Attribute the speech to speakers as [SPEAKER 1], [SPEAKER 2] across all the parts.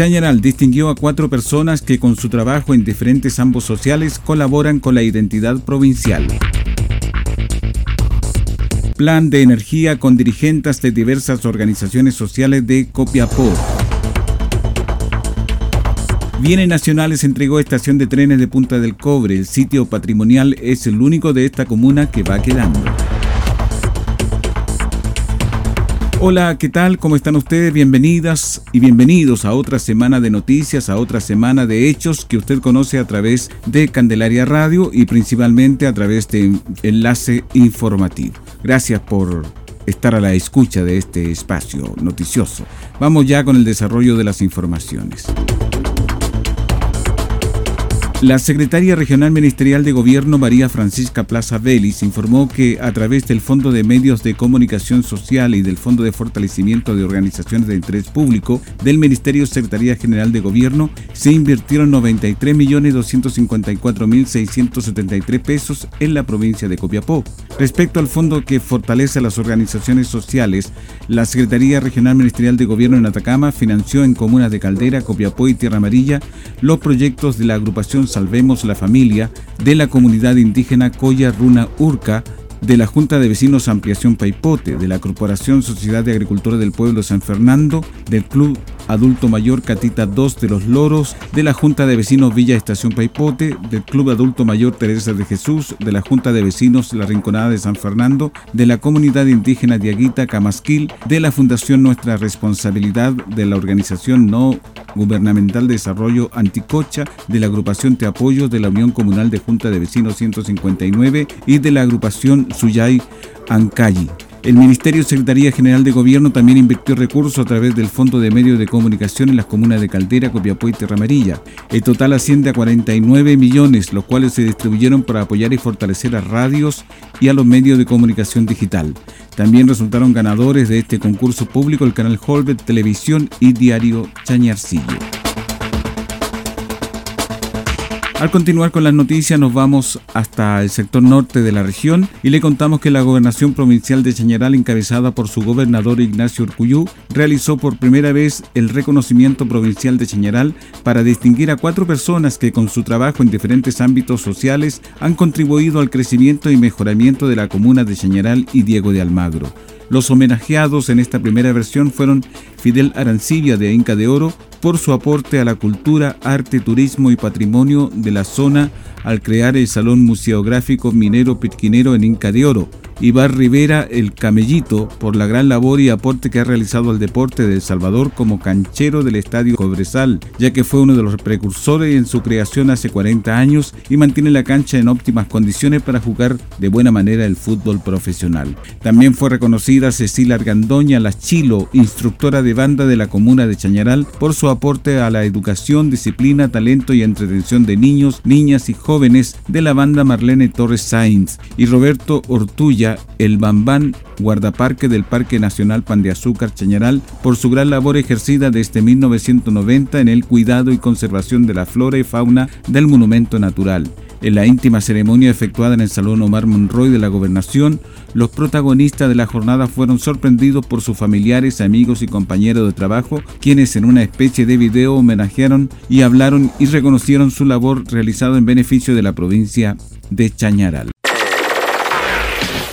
[SPEAKER 1] Chañaral distinguió a cuatro personas que con su trabajo en diferentes ambos sociales colaboran con la identidad provincial. Plan de energía con dirigentes de diversas organizaciones sociales de Copiapó. Bienes Nacionales entregó estación de trenes de Punta del Cobre. El sitio patrimonial es el único de esta comuna que va quedando. Hola, ¿qué tal? ¿Cómo están ustedes? Bienvenidas y bienvenidos a otra semana de noticias, a otra semana de hechos que usted conoce a través de Candelaria Radio y principalmente a través de Enlace Informativo. Gracias por estar a la escucha de este espacio noticioso. Vamos ya con el desarrollo de las informaciones. La secretaria regional ministerial de Gobierno María Francisca Plaza Vélez informó que a través del Fondo de Medios de Comunicación Social y del Fondo de Fortalecimiento de Organizaciones de Interés Público del Ministerio Secretaría General de Gobierno se invirtieron 93.254.673 pesos en la provincia de Copiapó. Respecto al fondo que fortalece a las organizaciones sociales, la Secretaría Regional Ministerial de Gobierno en Atacama financió en comunas de Caldera, Copiapó y Tierra Amarilla los proyectos de la agrupación Salvemos la Familia, de la comunidad indígena Coya Runa Urca, de la Junta de Vecinos Ampliación Paipote, de la Corporación Sociedad de Agricultores del Pueblo San Fernando, del Club Adulto Mayor Catita 2 de los Loros, de la Junta de Vecinos Villa Estación Paipote, del Club Adulto Mayor Teresa de Jesús, de la Junta de Vecinos La Rinconada de San Fernando, de la Comunidad Indígena Diaguita Camasquil, de la Fundación Nuestra Responsabilidad, de la Organización No Gubernamental de Desarrollo Anticocha, de la Agrupación Te Apoyo, de la Unión Comunal de Junta de Vecinos 159 y de la Agrupación Suyay Ancayi. El Ministerio Secretaría General de Gobierno también invirtió recursos a través del Fondo de Medios de Comunicación en las comunas de Caldera, Copiapó y Tierra Amarilla. El total asciende a 49 millones, los cuales se distribuyeron para apoyar y fortalecer a radios y a los medios de comunicación digital. También resultaron ganadores de este concurso público el canal Holbert Televisión y Diario Chañarcillo. Al continuar con las noticias nos vamos hasta el sector norte de la región y le contamos que la gobernación provincial de Chañaral encabezada por su gobernador Ignacio Urcuyú realizó por primera vez el reconocimiento provincial de Chañaral para distinguir a cuatro personas que con su trabajo en diferentes ámbitos sociales han contribuido al crecimiento y mejoramiento de la comuna de Chañaral y Diego de Almagro. Los homenajeados en esta primera versión fueron Fidel Arancibia de Inca de Oro, por su aporte a la cultura, arte, turismo y patrimonio de la zona al crear el Salón Museográfico Minero Pitquinero en Inca de Oro, Ibar Rivera el Camellito por la gran labor y aporte que ha realizado al deporte de El Salvador como canchero del Estadio Cobresal, ya que fue uno de los precursores en su creación hace 40 años y mantiene la cancha en óptimas condiciones para jugar de buena manera el fútbol profesional. También fue reconocida Cecilia Argandoña La Chilo, instructora de banda de la comuna de Chañaral, por su aporte a la educación, disciplina, talento y entretención de niños, niñas y jóvenes de la banda Marlene Torres Sainz y Roberto Ortulla el Bambán, guardaparque del Parque Nacional Pan de Azúcar Chañaral, por su gran labor ejercida desde 1990 en el cuidado y conservación de la flora y fauna del monumento natural. En la íntima ceremonia efectuada en el Salón Omar Monroy de la Gobernación, los protagonistas de la jornada fueron sorprendidos por sus familiares, amigos y compañeros de trabajo, quienes en una especie de video homenajearon y hablaron y reconocieron su labor realizada en beneficio de la provincia de Chañaral.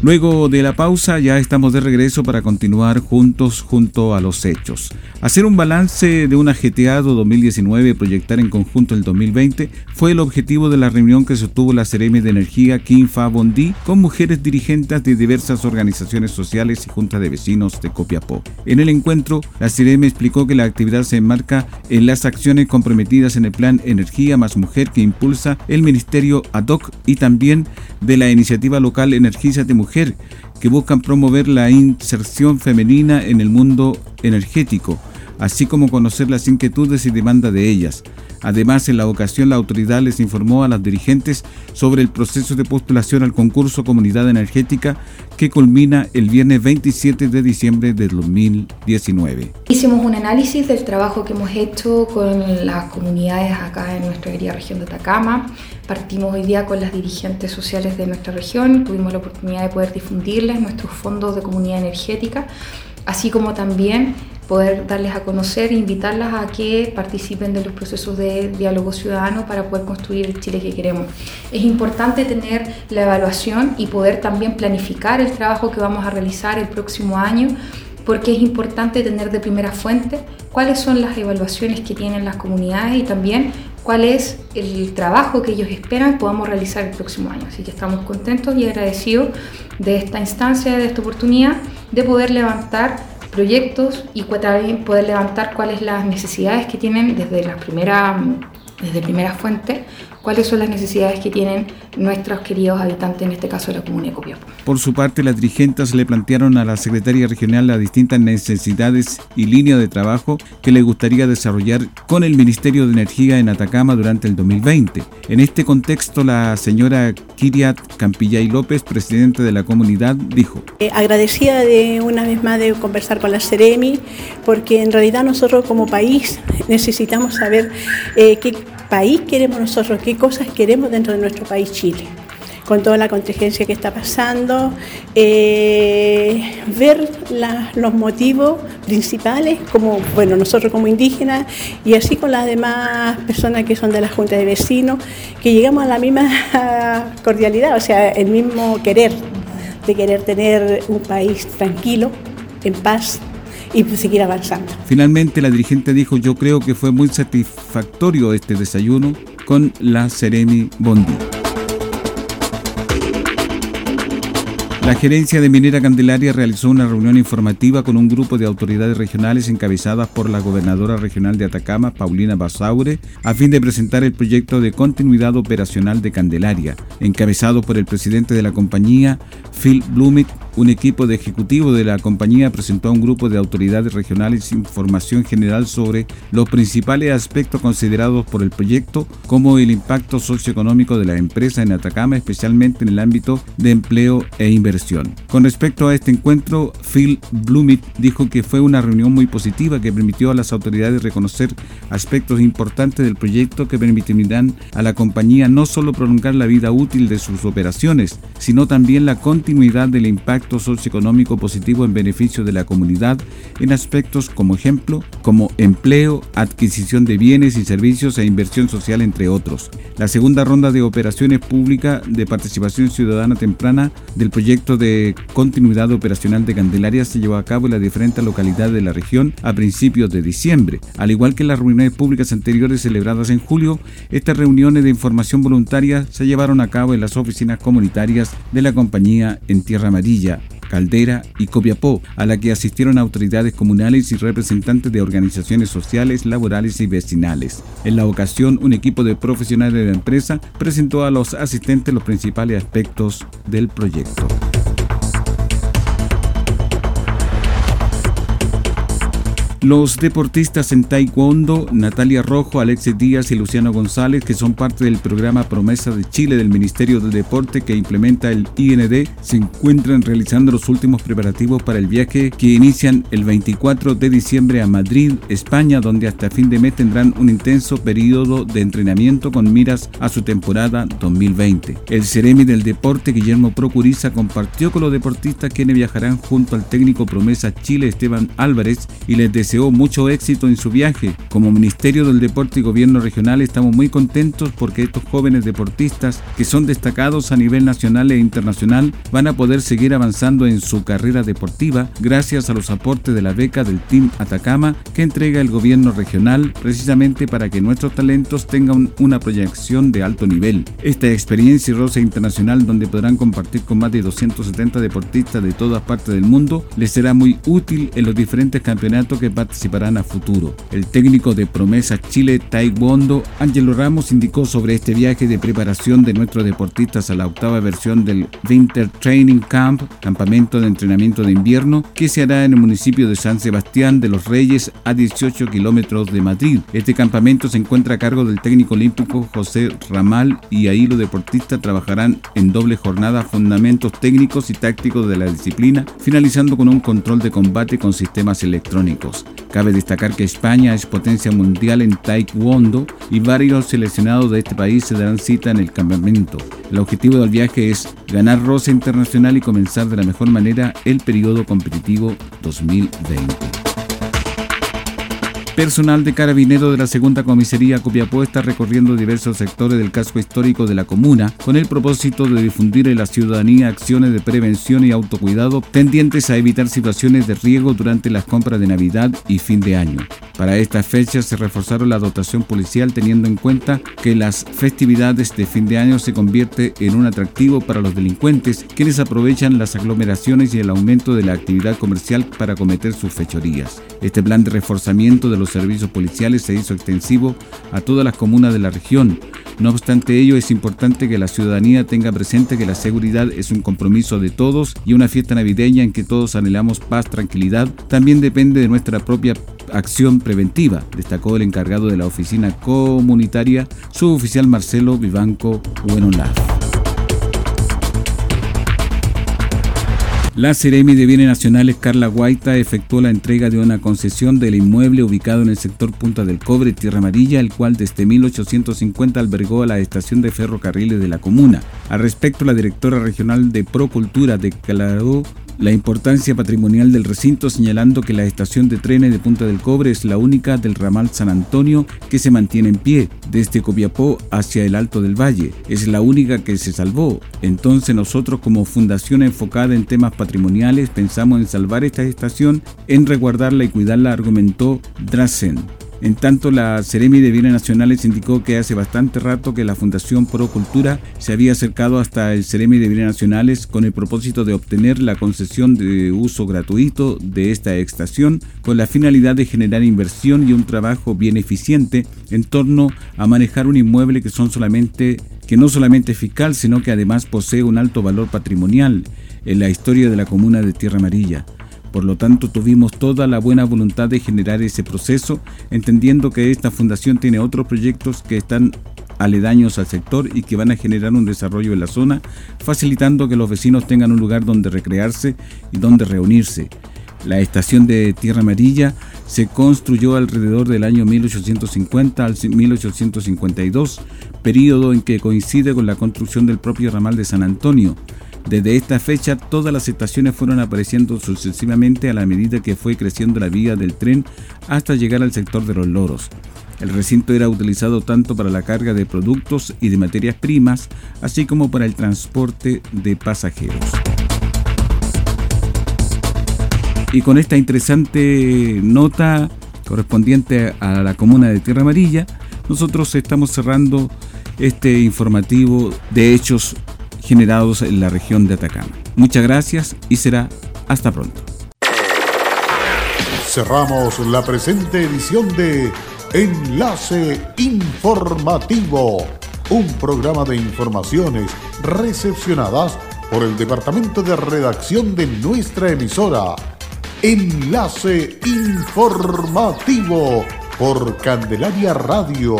[SPEAKER 1] Luego de la pausa ya estamos de regreso para continuar juntos junto a los hechos. Hacer un balance de un ajeteado 2019 y proyectar en conjunto el 2020 fue el objetivo de la reunión que sostuvo la Ceremi de Energía Kim Fa Bondi con mujeres dirigentes de diversas organizaciones sociales y juntas de vecinos de Copiapó. En el encuentro, la Ceremi explicó que la actividad se enmarca en las acciones comprometidas en el plan Energía más Mujer que impulsa el Ministerio ADOC y también de la iniciativa local Energízate Mujer que buscan promover la inserción femenina en el mundo energético, así como conocer las inquietudes y demandas de ellas. Además, en la ocasión la autoridad les informó a las dirigentes sobre el proceso de postulación al concurso Comunidad Energética que culmina el viernes 27 de diciembre de 2019.
[SPEAKER 2] Hicimos un análisis del trabajo que hemos hecho con las comunidades acá en nuestra querida región de Atacama. Partimos hoy día con las dirigentes sociales de nuestra región, tuvimos la oportunidad de poder difundirles nuestros fondos de comunidad energética, así como también poder darles a conocer e invitarlas a que participen de los procesos de diálogo ciudadano para poder construir el Chile que queremos. Es importante tener la evaluación y poder también planificar el trabajo que vamos a realizar el próximo año porque es importante tener de primera fuente cuáles son las evaluaciones que tienen las comunidades y también cuál es el trabajo que ellos esperan podamos realizar el próximo año. Así que estamos contentos y agradecidos de esta instancia, de esta oportunidad de poder levantar proyectos y poder levantar cuáles las necesidades que tienen desde la primera, desde primera fuente cuáles son las necesidades que tienen nuestros queridos habitantes, en este caso de la comuna de Copiapó.
[SPEAKER 1] Por su parte, las dirigentes le plantearon a la Secretaría Regional las distintas necesidades y líneas de trabajo que le gustaría desarrollar con el Ministerio de Energía en Atacama durante el 2020. En este contexto, la señora Kiriat Campillay López, presidente de la comunidad, dijo.
[SPEAKER 3] Eh, agradecida de una vez más de conversar con la Ceremi, porque en realidad nosotros como país necesitamos saber eh, qué país queremos nosotros, qué cosas queremos dentro de nuestro país Chile con toda la contingencia que está pasando, eh, ver los motivos principales, como bueno, nosotros como indígenas y así con las demás personas que son de la Junta de Vecinos, que llegamos a la misma cordialidad, o sea, el mismo querer de querer tener un país tranquilo, en paz, y seguir avanzando.
[SPEAKER 1] Finalmente la dirigente dijo, yo creo que fue muy satisfactorio este desayuno con la Seremi Bondi. La gerencia de Minera Candelaria realizó una reunión informativa con un grupo de autoridades regionales encabezadas por la gobernadora regional de Atacama, Paulina Basaure, a fin de presentar el proyecto de continuidad operacional de Candelaria, encabezado por el presidente de la compañía, Phil Blumit un equipo de ejecutivo de la compañía presentó a un grupo de autoridades regionales información general sobre los principales aspectos considerados por el proyecto, como el impacto socioeconómico de la empresa en Atacama, especialmente en el ámbito de empleo e inversión. Con respecto a este encuentro, Phil Blumit dijo que fue una reunión muy positiva que permitió a las autoridades reconocer aspectos importantes del proyecto que permitirán a la compañía no solo prolongar la vida útil de sus operaciones, sino también la continuidad del impacto impacto socioeconómico positivo en beneficio de la comunidad en aspectos como ejemplo, como empleo, adquisición de bienes y servicios e inversión social, entre otros. La segunda ronda de operaciones públicas de participación ciudadana temprana del proyecto de continuidad operacional de Candelaria se llevó a cabo en las diferentes localidades de la región a principios de diciembre. Al igual que las reuniones públicas anteriores celebradas en julio, estas reuniones de información voluntaria se llevaron a cabo en las oficinas comunitarias de la compañía en Tierra Amarilla, Caldera y Copiapó, a la que asistieron autoridades comunales y representantes de organizaciones sociales, laborales y vecinales. En la ocasión, un equipo de profesionales de la empresa presentó a los asistentes los principales aspectos del proyecto. Los deportistas en Taekwondo, Natalia Rojo, Alexis Díaz y Luciano González, que son parte del programa Promesa de Chile del Ministerio del Deporte que implementa el IND, se encuentran realizando los últimos preparativos para el viaje que inician el 24 de diciembre a Madrid, España, donde hasta fin de mes tendrán un intenso periodo de entrenamiento con miras a su temporada 2020. El Ceremi del Deporte, Guillermo Procuriza, compartió con los deportistas quienes viajarán junto al técnico Promesa Chile, Esteban Álvarez, y les deseó mucho éxito en su viaje. Como Ministerio del Deporte y Gobierno Regional estamos muy contentos porque estos jóvenes deportistas que son destacados a nivel nacional e internacional van a poder seguir avanzando en su carrera deportiva gracias a los aportes de la beca del Team Atacama que entrega el gobierno regional precisamente para que nuestros talentos tengan una proyección de alto nivel. Esta experiencia rosa internacional donde podrán compartir con más de 270 deportistas de todas partes del mundo les será muy útil en los diferentes campeonatos que participarán a futuro. El técnico de Promesa Chile Taekwondo, Angelo Ramos, indicó sobre este viaje de preparación de nuestros deportistas a la octava versión del Winter Training Camp, campamento de entrenamiento de invierno, que se hará en el municipio de San Sebastián de los Reyes a 18 kilómetros de Madrid. Este campamento se encuentra a cargo del técnico olímpico José Ramal y ahí los deportistas trabajarán en doble jornada fundamentos técnicos y tácticos de la disciplina, finalizando con un control de combate con sistemas electrónicos. Cabe destacar que España es potencia mundial en Taekwondo y varios seleccionados de este país se darán cita en el campamento. El objetivo del viaje es ganar rosa internacional y comenzar de la mejor manera el periodo competitivo 2020. Personal de carabinero de la segunda comisaría Copiapó está recorriendo diversos sectores del casco histórico de la comuna con el propósito de difundir en la ciudadanía acciones de prevención y autocuidado tendientes a evitar situaciones de riesgo durante las compras de Navidad y fin de año. Para esta fecha se reforzaron la dotación policial teniendo en cuenta que las festividades de fin de año se convierte en un atractivo para los delincuentes quienes aprovechan las aglomeraciones y el aumento de la actividad comercial para cometer sus fechorías. Este plan de reforzamiento de los servicios policiales se hizo extensivo a todas las comunas de la región. No obstante ello, es importante que la ciudadanía tenga presente que la seguridad es un compromiso de todos y una fiesta navideña en que todos anhelamos paz, tranquilidad, también depende de nuestra propia acción preventiva, destacó el encargado de la oficina comunitaria, suboficial Marcelo Vivanco Buenolaf. La Ceremi de Bienes Nacionales Carla Guaita efectuó la entrega de una concesión del inmueble ubicado en el sector Punta del Cobre, Tierra Amarilla, el cual desde 1850 albergó a la estación de ferrocarriles de la comuna. Al respecto, la directora regional de Procultura declaró la importancia patrimonial del recinto, señalando que la estación de trenes de Punta del Cobre es la única del ramal San Antonio que se mantiene en pie, desde Copiapó hacia el Alto del Valle. Es la única que se salvó. Entonces nosotros como fundación enfocada en temas patrimoniales pensamos en salvar esta estación, en resguardarla y cuidarla, argumentó Drasen. En tanto, la Ceremi de Bienes Nacionales indicó que hace bastante rato que la Fundación Pro Cultura se había acercado hasta el Ceremi de Bienes Nacionales con el propósito de obtener la concesión de uso gratuito de esta estación con la finalidad de generar inversión y un trabajo bien eficiente en torno a manejar un inmueble que son solamente que no solamente es fiscal, sino que además posee un alto valor patrimonial en la historia de la comuna de Tierra Amarilla. Por lo tanto, tuvimos toda la buena voluntad de generar ese proceso, entendiendo que esta fundación tiene otros proyectos que están aledaños al sector y que van a generar un desarrollo en la zona, facilitando que los vecinos tengan un lugar donde recrearse y donde reunirse. La estación de Tierra Amarilla se construyó alrededor del año 1850 al 1852, periodo en que coincide con la construcción del propio ramal de San Antonio. Desde esta fecha, todas las estaciones fueron apareciendo sucesivamente a la medida que fue creciendo la vía del tren hasta llegar al sector de los loros. El recinto era utilizado tanto para la carga de productos y de materias primas, así como para el transporte de pasajeros. Y con esta interesante nota correspondiente a la comuna de Tierra Amarilla, nosotros estamos cerrando este informativo de hechos generados en la región de Atacama. Muchas gracias y será hasta pronto.
[SPEAKER 4] Cerramos la presente edición de Enlace Informativo, un programa de informaciones recepcionadas por el Departamento de Redacción de nuestra emisora. Enlace Informativo por Candelaria Radio.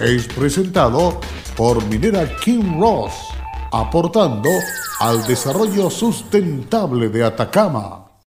[SPEAKER 4] Es presentado por Minera King Ross, aportando al desarrollo sustentable de Atacama.